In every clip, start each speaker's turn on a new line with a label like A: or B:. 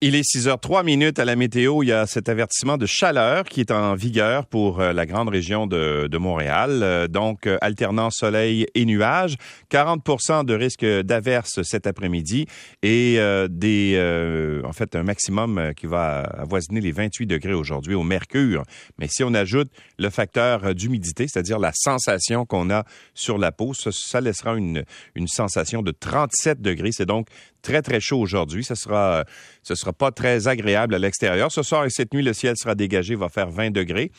A: Il est 6 h 3 minutes à la météo. Il y a cet avertissement de chaleur qui est en vigueur pour euh, la grande région de, Montréal. Euh, donc, euh, alternant soleil et nuages. 40% de risque d'averse cet après-midi et des, en fait, un maximum qui va avoisiner les 28 degrés aujourd'hui au mercure. Mais si on ajoute le facteur d'humidité, c'est-à-dire la sensation qu'on a sur la peau, ça, ça laissera une, une sensation de 37 degrés. C'est donc très, très chaud aujourd'hui. Ce sera, ce sera pas très agréable à l'extérieur. Ce soir et cette nuit, le ciel sera dégagé, va faire 20 degrés.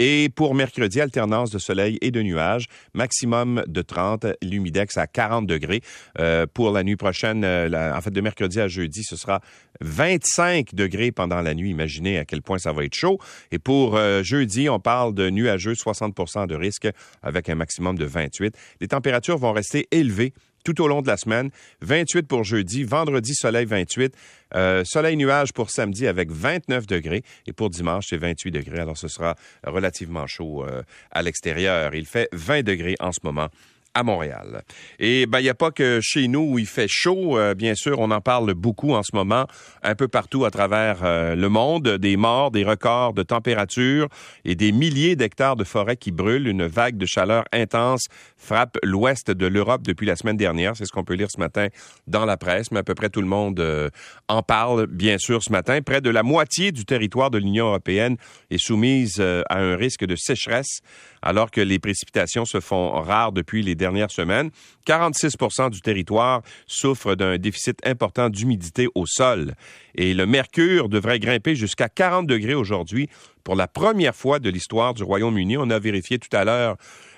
A: Et pour mercredi, alternance de soleil et de nuages, maximum de 30, l'humidex à 40 degrés. Euh, pour la nuit prochaine, euh, en fait de mercredi à jeudi, ce sera 25 degrés pendant la nuit. Imaginez à quel point ça va être chaud. Et pour euh, jeudi, on parle de nuageux, 60% de risque avec un maximum de 28. Les températures vont rester élevées tout au long de la semaine. 28 pour jeudi, vendredi, soleil 28, euh, soleil nuage pour samedi avec 29 degrés et pour dimanche, c'est 28 degrés. Alors ce sera relativement chaud euh, à l'extérieur. Il fait 20 degrés en ce moment à Montréal. Et ben il n'y a pas que chez nous où il fait chaud, euh, bien sûr, on en parle beaucoup en ce moment, un peu partout à travers euh, le monde, des morts, des records de température et des milliers d'hectares de forêts qui brûlent. Une vague de chaleur intense frappe l'ouest de l'Europe depuis la semaine dernière. C'est ce qu'on peut lire ce matin dans la presse, mais à peu près tout le monde euh, en parle, bien sûr, ce matin. Près de la moitié du territoire de l'Union européenne est soumise à un risque de sécheresse, alors que les précipitations se font rares depuis les dernières semaines. 46% du territoire souffre d'un déficit important d'humidité au sol. Et le mercure devrait grimper jusqu'à 40 degrés aujourd'hui pour la première fois de l'histoire du Royaume-Uni. On a vérifié tout à l'heure.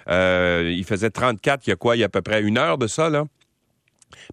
A: Euh, il faisait 34 il y a quoi? Il y a à peu près une heure de ça, là?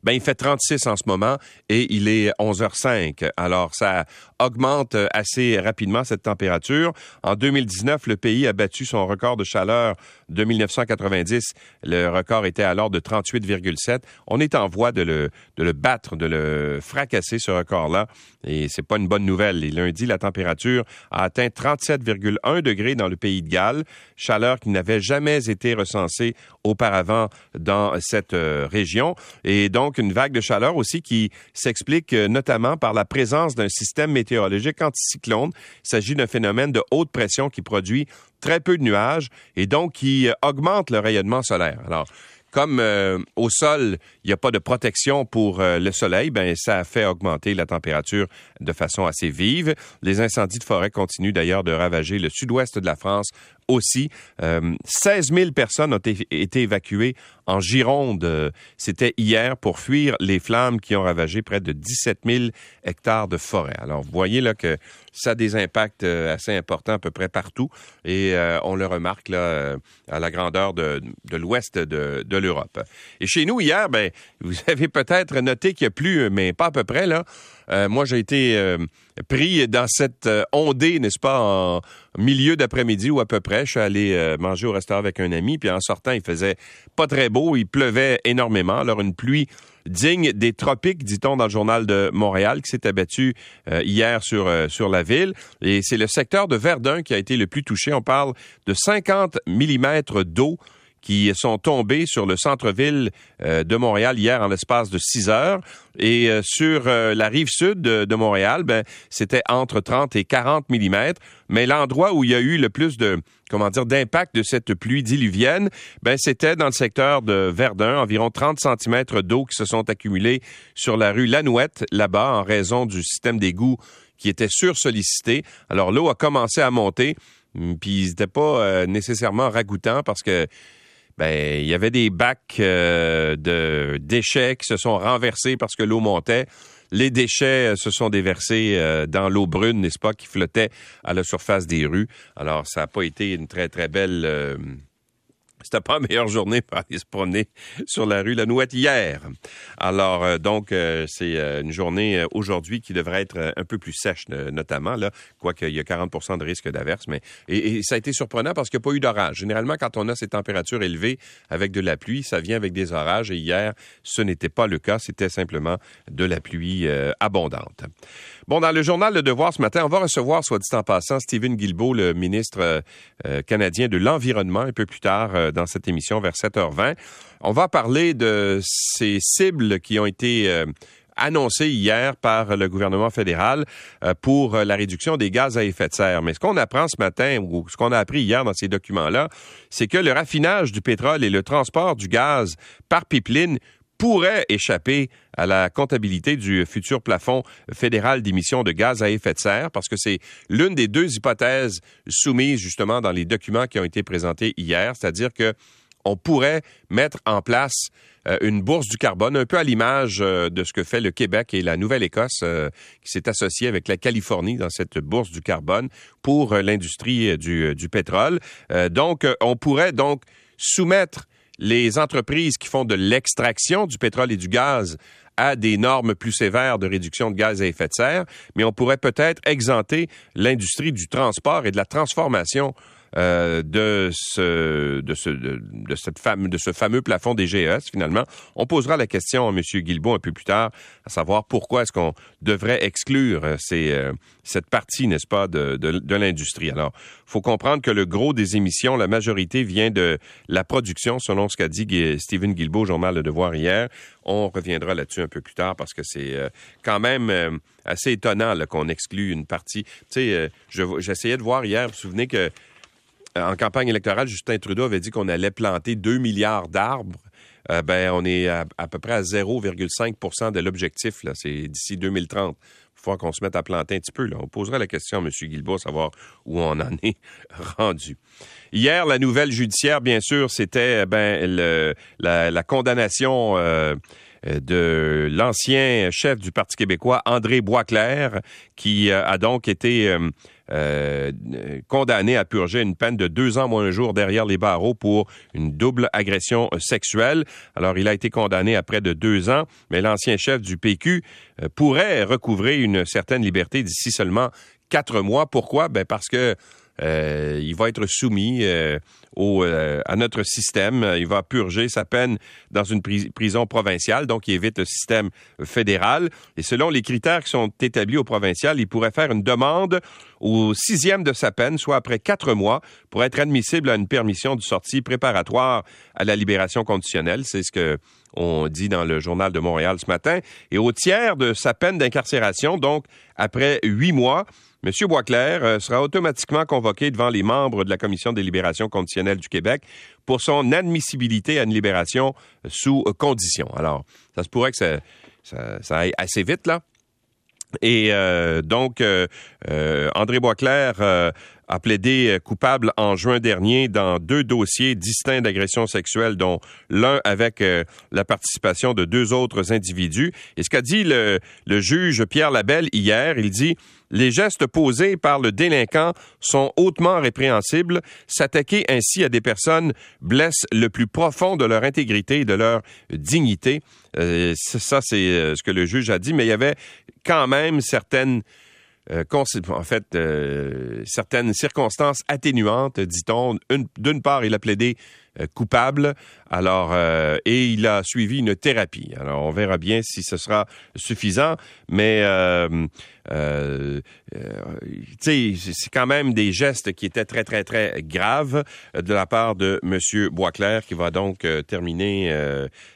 A: Ben, il fait 36 en ce moment et il est 11h05. Alors, ça augmente assez rapidement cette température. En 2019, le pays a battu son record de chaleur de 1990. Le record était alors de 38,7. On est en voie de le, de le battre, de le fracasser, ce record-là. Et c'est pas une bonne nouvelle. Lundi, la température a atteint 37,1 degrés dans le pays de Galles, chaleur qui n'avait jamais été recensée auparavant dans cette euh, région. Et donc, une vague de chaleur aussi qui s'explique euh, notamment par la présence d'un système météorologique anticyclone. Il s'agit d'un phénomène de haute pression qui produit très peu de nuages et donc qui euh, augmente le rayonnement solaire. Alors, comme euh, au sol, il n'y a pas de protection pour le soleil, ben ça a fait augmenter la température de façon assez vive. Les incendies de forêt continuent d'ailleurs de ravager le sud-ouest de la France aussi. 16 000 personnes ont été évacuées en Gironde. C'était hier pour fuir les flammes qui ont ravagé près de 17 000 hectares de forêt. Alors, vous voyez là que ça a des impacts euh, assez importants à peu près partout et euh, on le remarque là euh, à la grandeur de, l'ouest de, de l'Europe. Et chez nous hier, ben vous avez peut-être noté qu'il y a plu, mais pas à peu près là. Moi, j'ai été pris dans cette ondée, n'est-ce pas, en milieu d'après-midi ou à peu près. Je suis allé manger au restaurant avec un ami, puis en sortant, il faisait pas très beau, il pleuvait énormément. Alors une pluie digne des tropiques, dit-on dans le journal de Montréal, qui s'est abattu euh, hier sur, euh, sur la ville. Et c'est le secteur de Verdun qui a été le plus touché. On parle de 50 millimètres d'eau qui sont tombés sur le centre-ville euh, de Montréal hier en l'espace de six heures. Et euh, sur euh, la rive sud de, Montréal, ben, c'était entre 30 et 40 millimètres. Mais l'endroit où il y a eu le plus de, comment dire, d'impact de cette pluie diluvienne, ben, c'était dans le secteur de Verdun, environ 30 centimètres d'eau qui se sont accumulés sur la rue Lanouette, là-bas, en raison du système d'égout qui était sursollicité. Alors l'eau a commencé à monter, puis c'était pas nécessairement ragoûtant parce que ben, il y avait des bacs euh, de déchets qui se sont renversés parce que l'eau montait. Les déchets euh, se sont déversés euh, dans l'eau brune, n'est-ce pas, qui flottait à la surface des rues. Alors, ça n'a pas été une très, très belle c'était pas la meilleure journée pour aller se promener sur la rue La Nouette hier. Alors, euh, donc, euh, c'est euh, une journée aujourd'hui qui devrait être un peu plus sèche, notamment, là, quoique il y a 40 de risque d'averse. Mais, et, ça a été surprenant parce qu'il n'y a pas eu d'orage. Généralement, quand on a ces températures élevées avec de la pluie, ça vient avec des orages. Et hier, ce n'était pas le cas. C'était simplement de la pluie abondante. Bon, dans le journal Le Devoir ce matin, on va recevoir, soit dit en passant, Stephen Guilbeault, le ministre canadien de l'Environnement, un peu plus tard dans cette émission vers 7h20. On va parler de ces cibles qui ont été euh, annoncées hier par le gouvernement fédéral pour la réduction des gaz à effet de serre. Mais ce qu'on apprend ce matin, ou ce qu'on a appris hier dans ces documents-là, c'est que le raffinage du pétrole et le transport du gaz par pipeline pourrait échapper à la comptabilité du futur plafond fédéral d'émissions de gaz à effet de serre, parce que c'est l'une des deux hypothèses soumises justement dans les documents qui ont été présentés hier, c'est-à-dire que on pourrait mettre en place euh, une bourse du carbone, un peu à l'image euh, de ce que fait le Québec et la Nouvelle-Écosse, euh, qui s'est associé avec la Californie dans cette bourse du carbone pour l'industrie du, du, pétrole. donc, on pourrait donc soumettre les entreprises qui font de l'extraction du pétrole et du gaz à des normes plus sévères de réduction de gaz à effet de serre, mais on pourrait peut-être exempter l'industrie du transport et de la transformation euh, de ce de ce de, cette fame, de ce fameux plafond des GES finalement. On posera la question à M. Guilbault un peu plus tard, à savoir pourquoi est-ce qu'on devrait exclure euh, ces, euh, cette partie, n'est-ce pas, de, de, de l'industrie. Alors, faut comprendre que le gros des émissions, la majorité vient de la production, selon ce qu'a dit Stephen Guilbeault au journal Le Devoir hier. On reviendra là-dessus un peu plus tard parce que c'est quand même assez étonnant qu'on exclue une partie. Tu sais, j'essayais de voir hier, vous vous souvenez que en campagne électorale, Justin Trudeau avait dit qu'on allait planter 2 milliards d'arbres. Euh, ben, on est à, peu près à 0,5% de l'objectif. C'est d'ici 2030. Il faut qu'on se mette à planter un petit peu. Là. On posera la question à M. Guilbault, savoir où on en est rendu. Hier, la nouvelle judiciaire, bien sûr, c'était ben, la, condamnation euh, de l'ancien chef du Parti québécois, André Boisclair, qui euh, a donc été euh, condamné à purger une peine de deux ans moins un jour derrière les barreaux pour une double agression sexuelle. Alors, il a été condamné à près de deux ans, mais l'ancien chef du PQ euh, pourrait recouvrer une certaine liberté d'ici seulement quatre mois. Pourquoi? Ben parce que euh, il va être soumis euh, au, euh, à notre système. Il va purger sa peine dans une prison provinciale, donc il évite le système fédéral. Et selon les critères qui sont établis au provincial, il pourrait faire une demande au sixième de sa peine, soit après quatre mois, pour être admissible à une permission de sortie préparatoire à la libération conditionnelle. C'est ce que on dit dans le journal de Montréal ce matin. Et au tiers de sa peine d'incarcération, donc après huit mois, M. Boisclair euh, sera automatiquement convoqué devant les membres de la Commission des libérations conditionnelles du Québec pour son admissibilité à une libération sous condition. Alors, ça se pourrait que ça, aille assez vite, là. Et euh, donc, euh, André Boisclair a plaidé coupable en juin dernier dans deux dossiers distincts d'agression sexuelle, dont l'un avec euh, la participation de deux autres individus. Et ce qu'a dit le, le juge Pierre Labelle hier, il dit les gestes posés par le délinquant sont hautement répréhensibles. S'attaquer ainsi à des personnes blesse le plus profond de leur intégrité et de leur dignité. Euh, ça, c'est euh, ce que le juge a dit, mais il y avait quand même certaines euh, en fait, certaines circonstances atténuantes, dit-on. D'une part, il a plaidé coupable, alors et il a suivi une thérapie. Alors, on verra bien si ce sera suffisant, mais euh, c'est quand même des gestes qui étaient très, très, très graves de la part de M. Boisclair, qui va donc terminer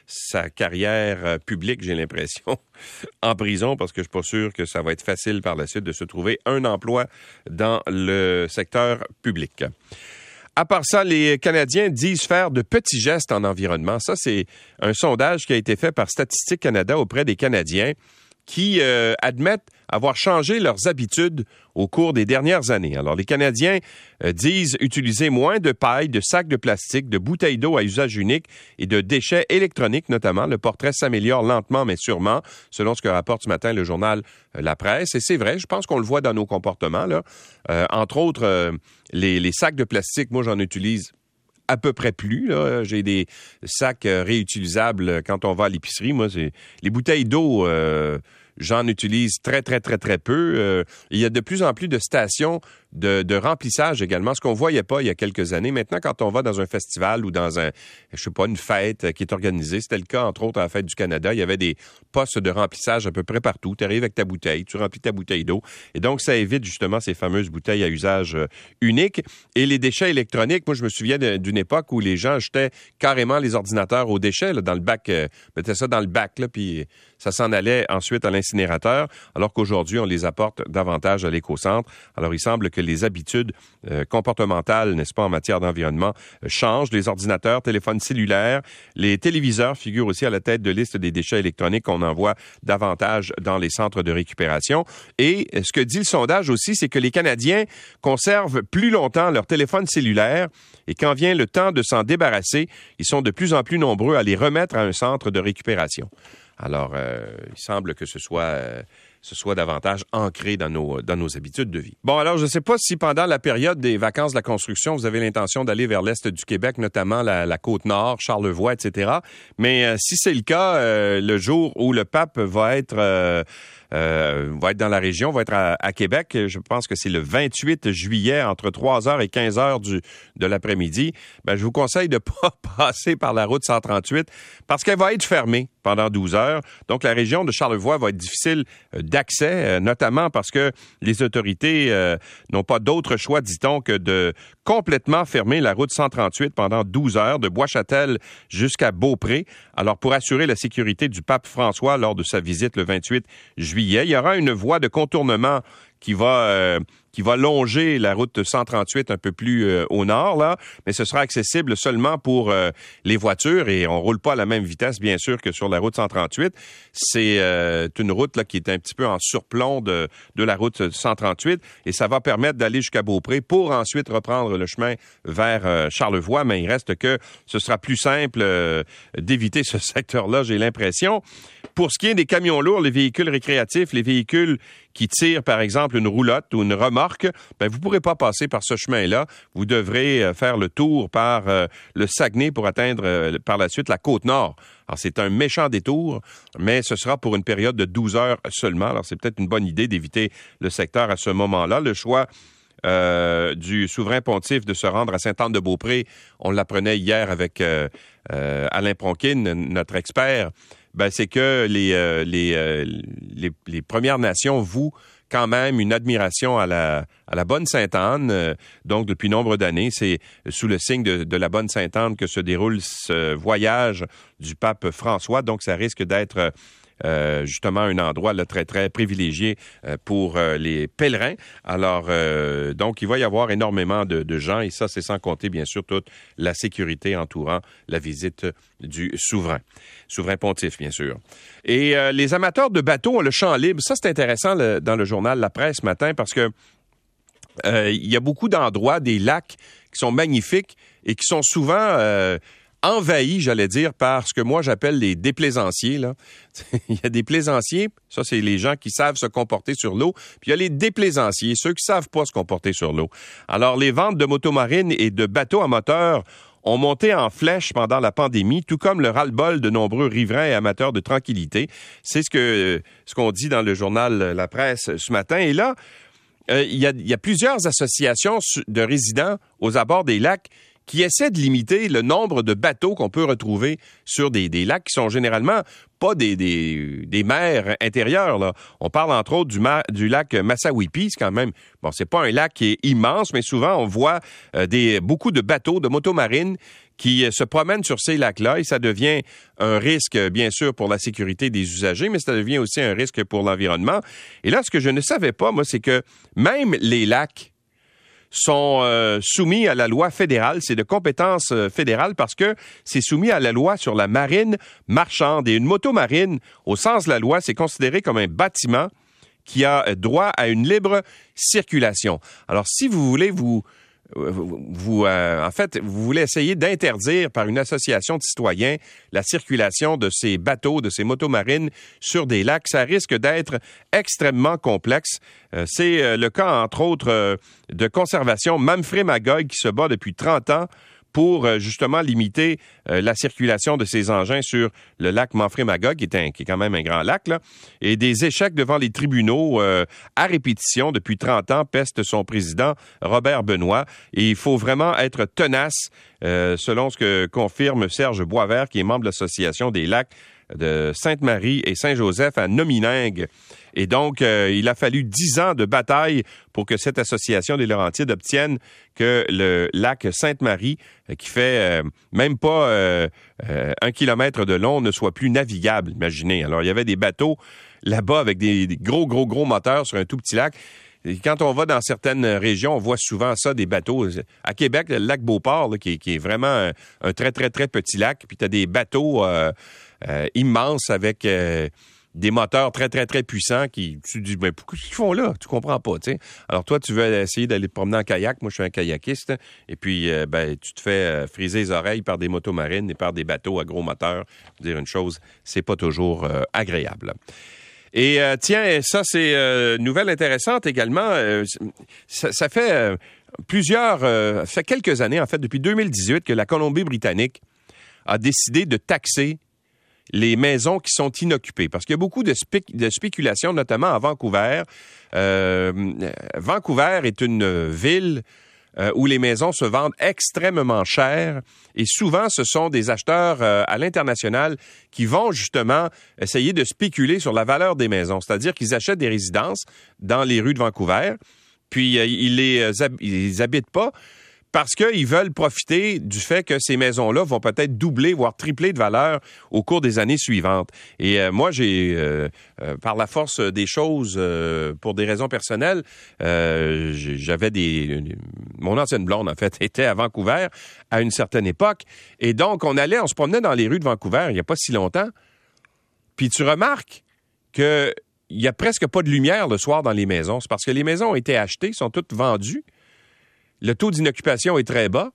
A: sa carrière publique, j'ai l'impression, en prison, parce que je suis pas sûr que ça va être facile par la suite de se trouver un emploi dans le secteur public. À part ça, les Canadiens disent faire de petits gestes en environnement. Ça, c'est un sondage qui a été fait par Statistique Canada auprès des Canadiens qui euh, admettent avoir changé leurs habitudes au cours des dernières années. Alors, les Canadiens euh, disent utiliser moins de paille, de sacs de plastique, de bouteilles d'eau à usage unique et de déchets électroniques notamment. Le portrait s'améliore lentement mais sûrement, selon ce que rapporte ce matin le journal euh, La Presse. Et c'est vrai, je pense qu'on le voit dans nos comportements. Là. entre autres, les, les sacs de plastique, moi j'en utilise à peu près plus. J'ai des sacs euh, réutilisables quand on va à l'épicerie. Moi, c'est les bouteilles d'eau. Euh, j'en utilise très, très, très, très peu. Euh, il y a de plus en plus de stations de, remplissage également, ce qu'on voyait pas il y a quelques années. Maintenant, quand on va dans un festival ou dans un, je sais pas, une fête qui est organisée, c'était le cas entre autres à la fête du Canada, il y avait des postes de remplissage à peu près partout. Tu arrives avec ta bouteille, tu remplis ta bouteille d'eau, et donc ça évite justement ces fameuses bouteilles à usage euh, unique. Et les déchets électroniques, moi je me souviens d'une époque où les gens jetaient carrément les ordinateurs aux déchets dans le bac, euh, mettaient ça dans le bac là, puis ça s'en allait ensuite à alors qu'aujourd'hui, on les apporte davantage à l'éco-centre. Alors, il semble que les habitudes euh, comportementales, n'est-ce pas, en matière d'environnement, euh, changent. Les ordinateurs, téléphones cellulaires, les téléviseurs figurent aussi à la tête de liste des déchets électroniques qu'on envoie davantage dans les centres de récupération. Et ce que dit le sondage aussi, c'est que les Canadiens conservent plus longtemps leur téléphone cellulaire et quand vient le temps de s'en débarrasser, ils sont de plus en plus nombreux à les remettre à un centre de récupération. Alors, euh, il semble que ce soit, euh, ce soit davantage ancré dans nos, dans nos habitudes de vie. Bon, alors, je ne sais pas si pendant la période des vacances de la construction, vous avez l'intention d'aller vers l'est du Québec, notamment la, côte nord, Charlevoix, etc. Mais euh, si c'est le cas, le jour où le pape va être euh, va être dans la région, va être à, Québec. Je pense que c'est le 28 juillet entre 3h et 15h du, de l'après-midi. Ben, je vous conseille de pas passer par la route 138 parce qu'elle va être fermée pendant 12 heures. Donc, la région de Charlevoix va être difficile euh, d'accès, euh, notamment parce que les autorités euh, n'ont pas d'autre choix, dit-on, que de complètement fermer la route 138 pendant 12 heures de Bois-Châtel jusqu'à Beaupré. Alors, pour assurer la sécurité du pape François lors de sa visite le 28 juillet, il y aura une voie de contournement qui va euh, qui va longer la route 138 un peu plus euh, au nord là, mais ce sera accessible seulement pour euh, les voitures et on roule pas à la même vitesse bien sûr que sur la route 138. C'est une route là qui est un petit peu en surplomb de de la route 138 et ça va permettre d'aller jusqu'à Beaupré pour ensuite reprendre le chemin vers Charlevoix, mais il reste que ce sera plus simple d'éviter ce secteur-là, j'ai l'impression. Pour ce qui est des camions lourds, les véhicules récréatifs, les véhicules qui tirent, par exemple, une roulotte ou une remorque, ben, vous ne pourrez pas passer par ce chemin-là. Vous devrez euh, faire le tour par euh, le Saguenay pour atteindre euh, par la suite la côte nord. Alors, c'est un méchant détour, mais ce sera pour une période de 12 heures seulement. Alors, c'est peut-être une bonne idée d'éviter le secteur à ce moment-là. Le choix du souverain pontife de se rendre à Sainte-Anne-de-Beaupré, on l'apprenait hier avec Alain Pronkin, notre expert, ben, c'est que les, les, les, Premières Nations vouent quand même une admiration à la, bonne Sainte-Anne. Euh, donc, depuis nombre d'années, c'est sous le signe de, de la bonne Sainte-Anne que se déroule ce voyage du pape François. Donc, ça risque d'être euh, justement un endroit là, très, très privilégié euh, pour euh, les pèlerins. Alors, donc, il va y avoir énormément de, gens, et ça, c'est sans compter, bien sûr, toute la sécurité entourant la visite du souverain. Souverain pontife, bien sûr. Et les amateurs de bateaux ont le champ libre. Ça, c'est intéressant dans le journal La Presse ce matin parce que il y a beaucoup d'endroits, des lacs qui sont magnifiques et qui sont souvent envahi, j'allais dire, par ce que moi j'appelle les déplaisanciers. Là. il y a des plaisanciers, ça c'est les gens qui savent se comporter sur l'eau, puis il y a les déplaisanciers, ceux qui savent pas se comporter sur l'eau. Alors les ventes de motomarines et de bateaux à moteur ont monté en flèche pendant la pandémie, tout comme le ras-le-bol de nombreux riverains et amateurs de tranquillité. C'est ce que ce qu'on dit dans le journal La Presse ce matin. Et là, euh, il, y a, y a plusieurs associations de résidents aux abords des lacs qui essaie de limiter le nombre de bateaux qu'on peut retrouver sur des, lacs qui sont généralement pas des, mers intérieures. Là. On parle entre autres du, lac Massawipi, c'est quand même, bon, c'est pas un lac qui est immense, mais souvent on voit euh, beaucoup de bateaux, de motomarines qui euh, se promènent sur ces lacs-là et ça devient un risque, bien sûr, pour la sécurité des usagers, mais ça devient aussi un risque pour l'environnement. Et là, ce que je ne savais pas, moi, c'est que même les lacs sont euh, soumis à la loi fédérale. C'est de compétence euh, fédérale parce que c'est soumis à la loi sur la marine marchande. Et une moto marine, au sens de la loi, c'est considéré comme un bâtiment qui a droit à une libre circulation. Alors, si vous voulez vous vous, euh, en fait, vous voulez essayer d'interdire par une association de citoyens la circulation de ces bateaux, de ces motomarines sur des lacs. Ça risque d'être extrêmement complexe. Euh, c'est euh, le cas, entre autres, de conservation Manfred Magog qui se bat depuis 30 ans pour euh, justement limiter euh, la circulation de ces engins sur le lac Manfred-Magog, qui, est qui est quand même un grand lac, là, et des échecs devant les tribunaux euh, à répétition depuis 30 ans peste son président Robert Benoît. Et il faut vraiment être tenace, selon ce que confirme Serge Boisvert, qui est membre de l'Association des lacs de Sainte-Marie et Saint-Joseph à Nominingue. Et donc, euh, il a fallu dix ans de bataille pour que cette association des Laurentides obtienne que le lac Sainte-Marie, euh, qui fait euh, même pas un kilomètre de long, ne soit plus navigable. Imaginez. Alors, il y avait des bateaux là-bas avec des, gros, gros, gros moteurs sur un tout petit lac. Et quand on va dans certaines régions, on voit souvent ça, des bateaux. À Québec, le lac Beauport, qui, est vraiment un, très, très, très petit lac, puis tu as des bateaux immenses avec des moteurs très, très, très puissants qui, tu dis, mais pourquoi ils font là? Tu comprends pas, tu. Alors, toi, tu veux essayer d'aller te promener en kayak. Moi, je suis un kayakiste. Et puis, euh, ben, tu te fais euh, friser les oreilles par des motos marines et par des bateaux à gros moteurs. dire une chose, c'est pas toujours euh, agréable. Et tiens, ça, c'est une nouvelle intéressante également. Ça, ça, fait plusieurs, ça fait quelques années, en fait, depuis 2018, que la Colombie-Britannique a décidé de taxer les maisons qui sont inoccupées. Parce qu'il y a beaucoup de, de spéculation, notamment à Vancouver. Euh, Vancouver est une ville euh, où les maisons se vendent extrêmement cher et souvent ce sont des acheteurs euh, à l'international qui vont justement essayer de spéculer sur la valeur des maisons, c'est-à-dire qu'ils achètent des résidences dans les rues de Vancouver, puis ils les habitent pas parce qu'ils veulent profiter du fait que ces maisons-là vont peut-être doubler, voire tripler de valeur au cours des années suivantes. Et euh, moi, j'ai, euh, euh, par la force des choses, pour des raisons personnelles, j'avais des... Mon ancienne blonde, en fait, était à Vancouver à une certaine époque. Et donc, on allait, on se promenait dans les rues de Vancouver il n'y a pas si longtemps. Puis tu remarques que il y a presque pas de lumière le soir dans les maisons. C'est parce que les maisons ont été achetées, sont toutes vendues le taux d'inoccupation est très bas,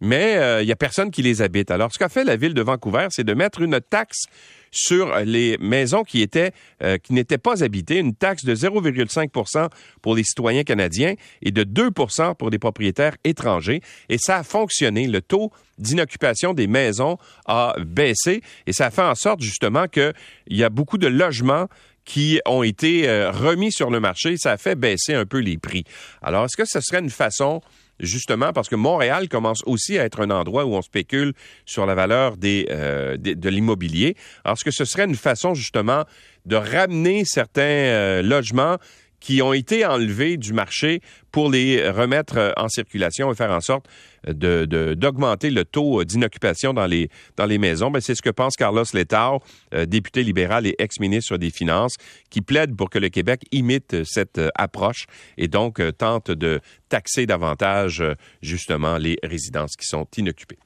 A: mais il euh, n'y a personne qui les habite. Alors, ce qu'a fait la ville de Vancouver, c'est de mettre une taxe sur les maisons qui étaient euh, qui n'étaient pas habitées, une taxe de 0,5% pour les citoyens canadiens et de 2% pour les propriétaires étrangers. Et ça a fonctionné. Le taux d'inoccupation des maisons a baissé et ça a fait en sorte justement qu'il y a beaucoup de logements qui ont été euh, remis sur le marché. Ça a fait baisser un peu les prix. Alors, est-ce que ce serait une façon justement parce que Montréal commence aussi à être un endroit où on spécule sur la valeur euh, de, l'immobilier. Alors, est-ce que ce serait une façon justement de ramener certains euh, logements qui ont été enlevés du marché pour les remettre euh, en circulation et faire en sorte de, d'augmenter le taux d'inoccupation dans les, dans les maisons. Ben, c'est ce que pense Carlos Letao, euh, député libéral et ex-ministre des Finances, qui plaide pour que le Québec imite cette euh, approche et donc tente de taxer davantage justement les résidences qui sont inoccupées.